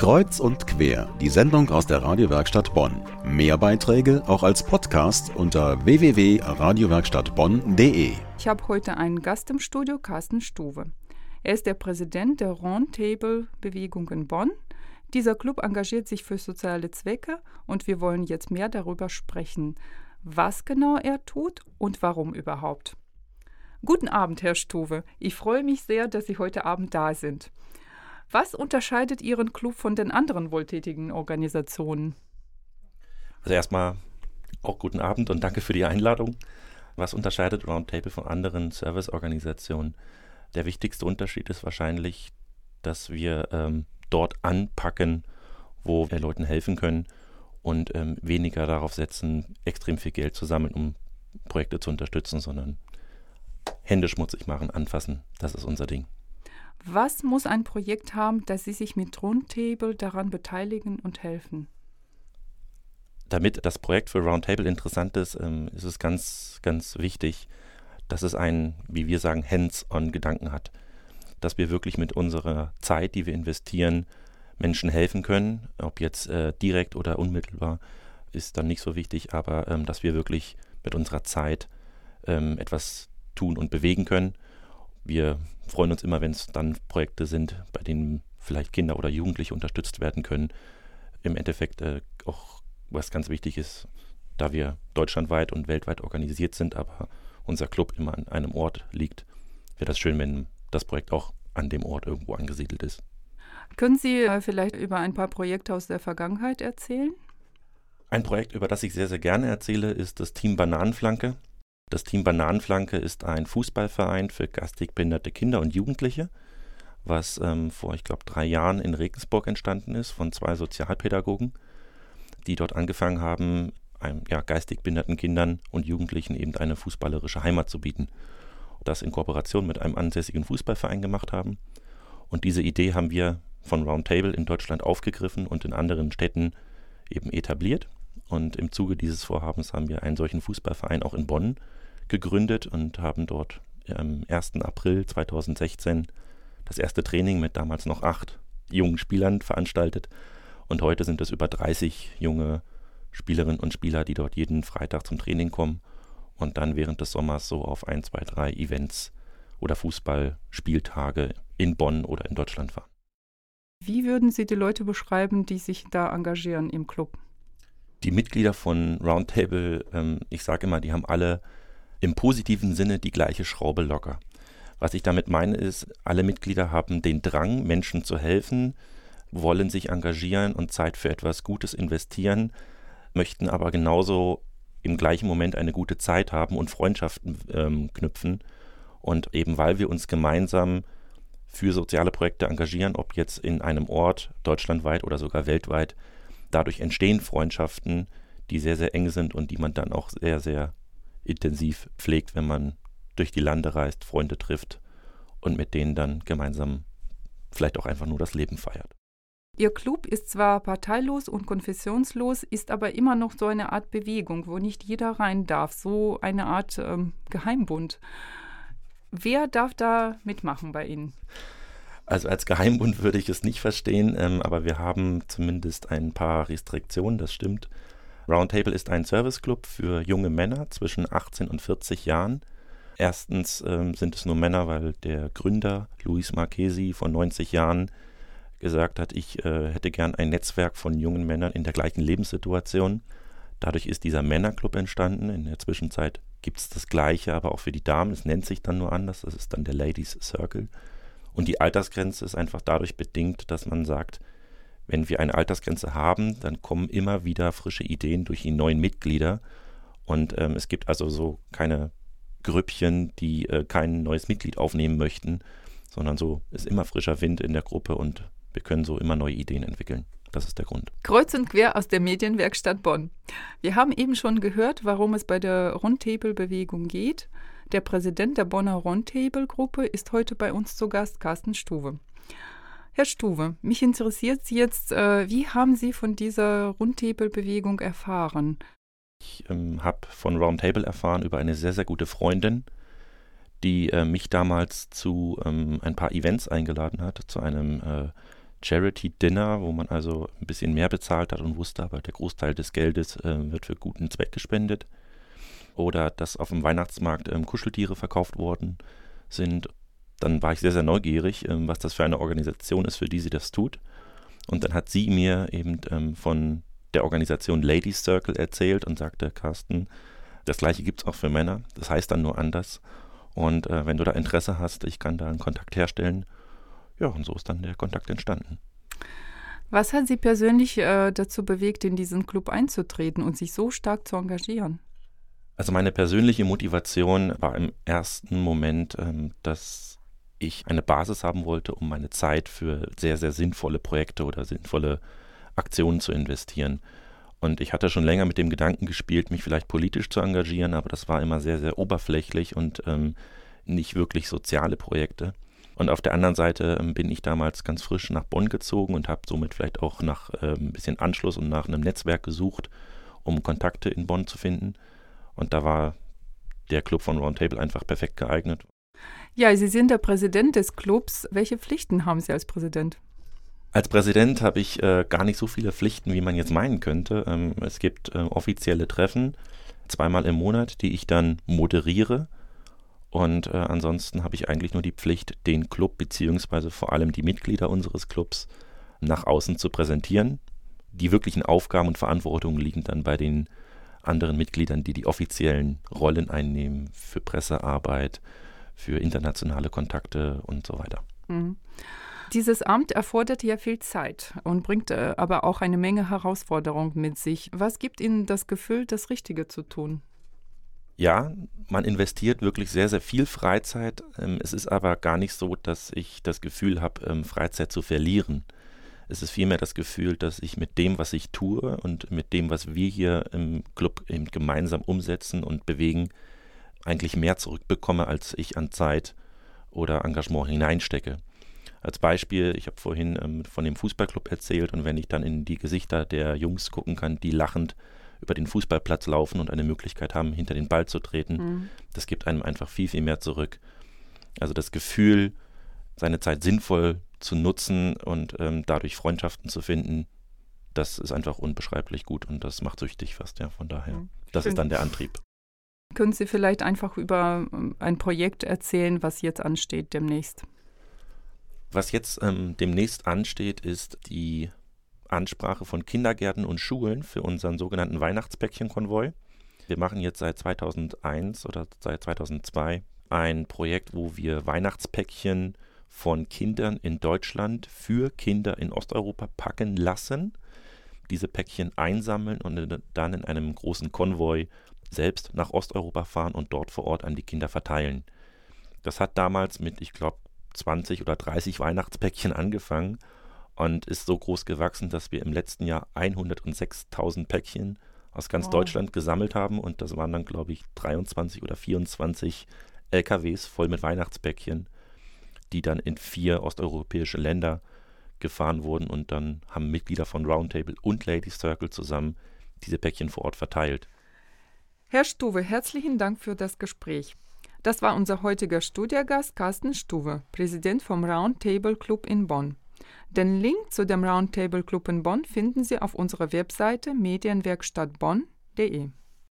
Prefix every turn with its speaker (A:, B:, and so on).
A: Kreuz und quer, die Sendung aus der Radiowerkstatt Bonn. Mehr Beiträge auch als Podcast unter www.radiowerkstattbonn.de.
B: Ich habe heute einen Gast im Studio, Carsten Stuwe. Er ist der Präsident der Roundtable-Bewegung in Bonn. Dieser Club engagiert sich für soziale Zwecke und wir wollen jetzt mehr darüber sprechen, was genau er tut und warum überhaupt. Guten Abend, Herr Stuwe. Ich freue mich sehr, dass Sie heute Abend da sind. Was unterscheidet Ihren Club von den anderen wohltätigen Organisationen?
C: Also erstmal auch guten Abend und danke für die Einladung. Was unterscheidet Roundtable von anderen Serviceorganisationen? Der wichtigste Unterschied ist wahrscheinlich, dass wir ähm, dort anpacken, wo wir Leuten helfen können und ähm, weniger darauf setzen, extrem viel Geld zu sammeln, um Projekte zu unterstützen, sondern Hände schmutzig machen, anfassen. Das ist unser Ding.
B: Was muss ein Projekt haben, dass Sie sich mit Roundtable daran beteiligen und helfen?
C: Damit das Projekt für Roundtable interessant ist, ähm, ist es ganz, ganz wichtig, dass es einen, wie wir sagen, Hands-on-Gedanken hat. Dass wir wirklich mit unserer Zeit, die wir investieren, Menschen helfen können. Ob jetzt äh, direkt oder unmittelbar, ist dann nicht so wichtig, aber ähm, dass wir wirklich mit unserer Zeit ähm, etwas tun und bewegen können wir freuen uns immer, wenn es dann Projekte sind, bei denen vielleicht Kinder oder Jugendliche unterstützt werden können. Im Endeffekt äh, auch, was ganz wichtig ist, da wir deutschlandweit und weltweit organisiert sind, aber unser Club immer an einem Ort liegt, wäre das schön, wenn das Projekt auch an dem Ort irgendwo angesiedelt ist.
B: Können Sie äh, vielleicht über ein paar Projekte aus der Vergangenheit erzählen?
C: Ein Projekt, über das ich sehr, sehr gerne erzähle, ist das Team Bananenflanke. Das Team Bananenflanke ist ein Fußballverein für geistig behinderte Kinder und Jugendliche, was ähm, vor, ich glaube, drei Jahren in Regensburg entstanden ist von zwei Sozialpädagogen, die dort angefangen haben, einem, ja, geistig behinderten Kindern und Jugendlichen eben eine fußballerische Heimat zu bieten. Das in Kooperation mit einem ansässigen Fußballverein gemacht haben. Und diese Idee haben wir von Roundtable in Deutschland aufgegriffen und in anderen Städten eben etabliert. Und im Zuge dieses Vorhabens haben wir einen solchen Fußballverein auch in Bonn gegründet und haben dort am 1. April 2016 das erste Training mit damals noch acht jungen Spielern veranstaltet. Und heute sind es über 30 junge Spielerinnen und Spieler, die dort jeden Freitag zum Training kommen und dann während des Sommers so auf ein, zwei, drei Events oder Fußballspieltage in Bonn oder in Deutschland fahren.
B: Wie würden Sie die Leute beschreiben, die sich da engagieren im Club?
C: Die Mitglieder von Roundtable, ähm, ich sage immer, die haben alle im positiven Sinne die gleiche Schraube locker. Was ich damit meine ist, alle Mitglieder haben den Drang, Menschen zu helfen, wollen sich engagieren und Zeit für etwas Gutes investieren, möchten aber genauso im gleichen Moment eine gute Zeit haben und Freundschaften ähm, knüpfen. Und eben weil wir uns gemeinsam für soziale Projekte engagieren, ob jetzt in einem Ort, deutschlandweit oder sogar weltweit, dadurch entstehen Freundschaften, die sehr, sehr eng sind und die man dann auch sehr, sehr intensiv pflegt, wenn man durch die Lande reist, Freunde trifft und mit denen dann gemeinsam vielleicht auch einfach nur das Leben feiert.
B: Ihr Club ist zwar parteilos und konfessionslos, ist aber immer noch so eine Art Bewegung, wo nicht jeder rein darf, so eine Art ähm, Geheimbund. Wer darf da mitmachen bei Ihnen?
C: Also als Geheimbund würde ich es nicht verstehen, ähm, aber wir haben zumindest ein paar Restriktionen, das stimmt. Roundtable ist ein Serviceclub für junge Männer zwischen 18 und 40 Jahren. Erstens ähm, sind es nur Männer, weil der Gründer Luis Marchesi vor 90 Jahren gesagt hat, ich äh, hätte gern ein Netzwerk von jungen Männern in der gleichen Lebenssituation. Dadurch ist dieser Männerclub entstanden. In der Zwischenzeit gibt es das Gleiche, aber auch für die Damen. Es nennt sich dann nur anders. Das ist dann der Ladies Circle. Und die Altersgrenze ist einfach dadurch bedingt, dass man sagt, wenn wir eine Altersgrenze haben, dann kommen immer wieder frische Ideen durch die neuen Mitglieder. Und ähm, es gibt also so keine Grüppchen, die äh, kein neues Mitglied aufnehmen möchten, sondern so ist immer frischer Wind in der Gruppe und wir können so immer neue Ideen entwickeln. Das ist der Grund.
B: Kreuz und quer aus der Medienwerkstatt Bonn. Wir haben eben schon gehört, warum es bei der Rundtable-Bewegung geht. Der Präsident der Bonner Rundtable-Gruppe ist heute bei uns zu Gast, Carsten Stuwe. Herr Stuwe, mich interessiert jetzt, äh, wie haben Sie von dieser Rundtable-Bewegung erfahren?
C: Ich ähm, habe von Roundtable erfahren über eine sehr, sehr gute Freundin, die äh, mich damals zu ähm, ein paar Events eingeladen hat, zu einem äh, Charity-Dinner, wo man also ein bisschen mehr bezahlt hat und wusste, aber der Großteil des Geldes äh, wird für guten Zweck gespendet. Oder dass auf dem Weihnachtsmarkt ähm, Kuscheltiere verkauft worden sind. Dann war ich sehr, sehr neugierig, ähm, was das für eine Organisation ist, für die sie das tut. Und dann hat sie mir eben ähm, von der Organisation Ladies Circle erzählt und sagte, Carsten, das gleiche gibt es auch für Männer, das heißt dann nur anders. Und äh, wenn du da Interesse hast, ich kann da einen Kontakt herstellen. Ja, und so ist dann der Kontakt entstanden.
B: Was hat Sie persönlich äh, dazu bewegt, in diesen Club einzutreten und sich so stark zu engagieren?
C: Also meine persönliche Motivation war im ersten Moment, ähm, dass ich eine Basis haben wollte, um meine Zeit für sehr, sehr sinnvolle Projekte oder sinnvolle Aktionen zu investieren. Und ich hatte schon länger mit dem Gedanken gespielt, mich vielleicht politisch zu engagieren, aber das war immer sehr, sehr oberflächlich und ähm, nicht wirklich soziale Projekte. Und auf der anderen Seite ähm, bin ich damals ganz frisch nach Bonn gezogen und habe somit vielleicht auch nach äh, ein bisschen Anschluss und nach einem Netzwerk gesucht, um Kontakte in Bonn zu finden. Und da war der Club von Roundtable einfach perfekt geeignet.
B: Ja, Sie sind der Präsident des Clubs. Welche Pflichten haben Sie als Präsident?
C: Als Präsident habe ich äh, gar nicht so viele Pflichten, wie man jetzt meinen könnte. Ähm, es gibt äh, offizielle Treffen, zweimal im Monat, die ich dann moderiere. Und äh, ansonsten habe ich eigentlich nur die Pflicht, den Club beziehungsweise vor allem die Mitglieder unseres Clubs nach außen zu präsentieren. Die wirklichen Aufgaben und Verantwortungen liegen dann bei den anderen Mitgliedern, die die offiziellen Rollen einnehmen für Pressearbeit, für internationale Kontakte und so weiter. Mhm.
B: Dieses Amt erfordert ja viel Zeit und bringt äh, aber auch eine Menge Herausforderungen mit sich. Was gibt Ihnen das Gefühl, das Richtige zu tun?
C: Ja, man investiert wirklich sehr, sehr viel Freizeit. Ähm, es ist aber gar nicht so, dass ich das Gefühl habe, ähm, Freizeit zu verlieren. Es ist vielmehr das Gefühl, dass ich mit dem, was ich tue und mit dem, was wir hier im Club eben gemeinsam umsetzen und bewegen, eigentlich mehr zurückbekomme, als ich an Zeit oder Engagement hineinstecke. Als Beispiel, ich habe vorhin ähm, von dem Fußballclub erzählt und wenn ich dann in die Gesichter der Jungs gucken kann, die lachend über den Fußballplatz laufen und eine Möglichkeit haben, hinter den Ball zu treten, mhm. das gibt einem einfach viel, viel mehr zurück. Also das Gefühl, seine Zeit sinnvoll zu nutzen und ähm, dadurch Freundschaften zu finden, das ist einfach unbeschreiblich gut und das macht süchtig fast, ja, von daher. Mhm. Das Schön. ist dann der Antrieb.
B: Können Sie vielleicht einfach über ähm, ein Projekt erzählen, was jetzt ansteht demnächst?
C: Was jetzt ähm, demnächst ansteht, ist die Ansprache von Kindergärten und Schulen für unseren sogenannten Weihnachtspäckchenkonvoi. Wir machen jetzt seit 2001 oder seit 2002 ein Projekt, wo wir Weihnachtspäckchen von Kindern in Deutschland für Kinder in Osteuropa packen lassen, diese Päckchen einsammeln und dann in einem großen Konvoi selbst nach Osteuropa fahren und dort vor Ort an die Kinder verteilen. Das hat damals mit, ich glaube, 20 oder 30 Weihnachtspäckchen angefangen und ist so groß gewachsen, dass wir im letzten Jahr 106.000 Päckchen aus ganz wow. Deutschland gesammelt haben und das waren dann, glaube ich, 23 oder 24 LKWs voll mit Weihnachtspäckchen, die dann in vier osteuropäische Länder gefahren wurden und dann haben Mitglieder von Roundtable und Ladies Circle zusammen diese Päckchen vor Ort verteilt.
B: Herr Stuwe, herzlichen Dank für das Gespräch. Das war unser heutiger Studiogast Carsten Stuwe, Präsident vom Roundtable Club in Bonn. Den Link zu dem Roundtable Club in Bonn finden Sie auf unserer Webseite medienwerkstattbonn.de.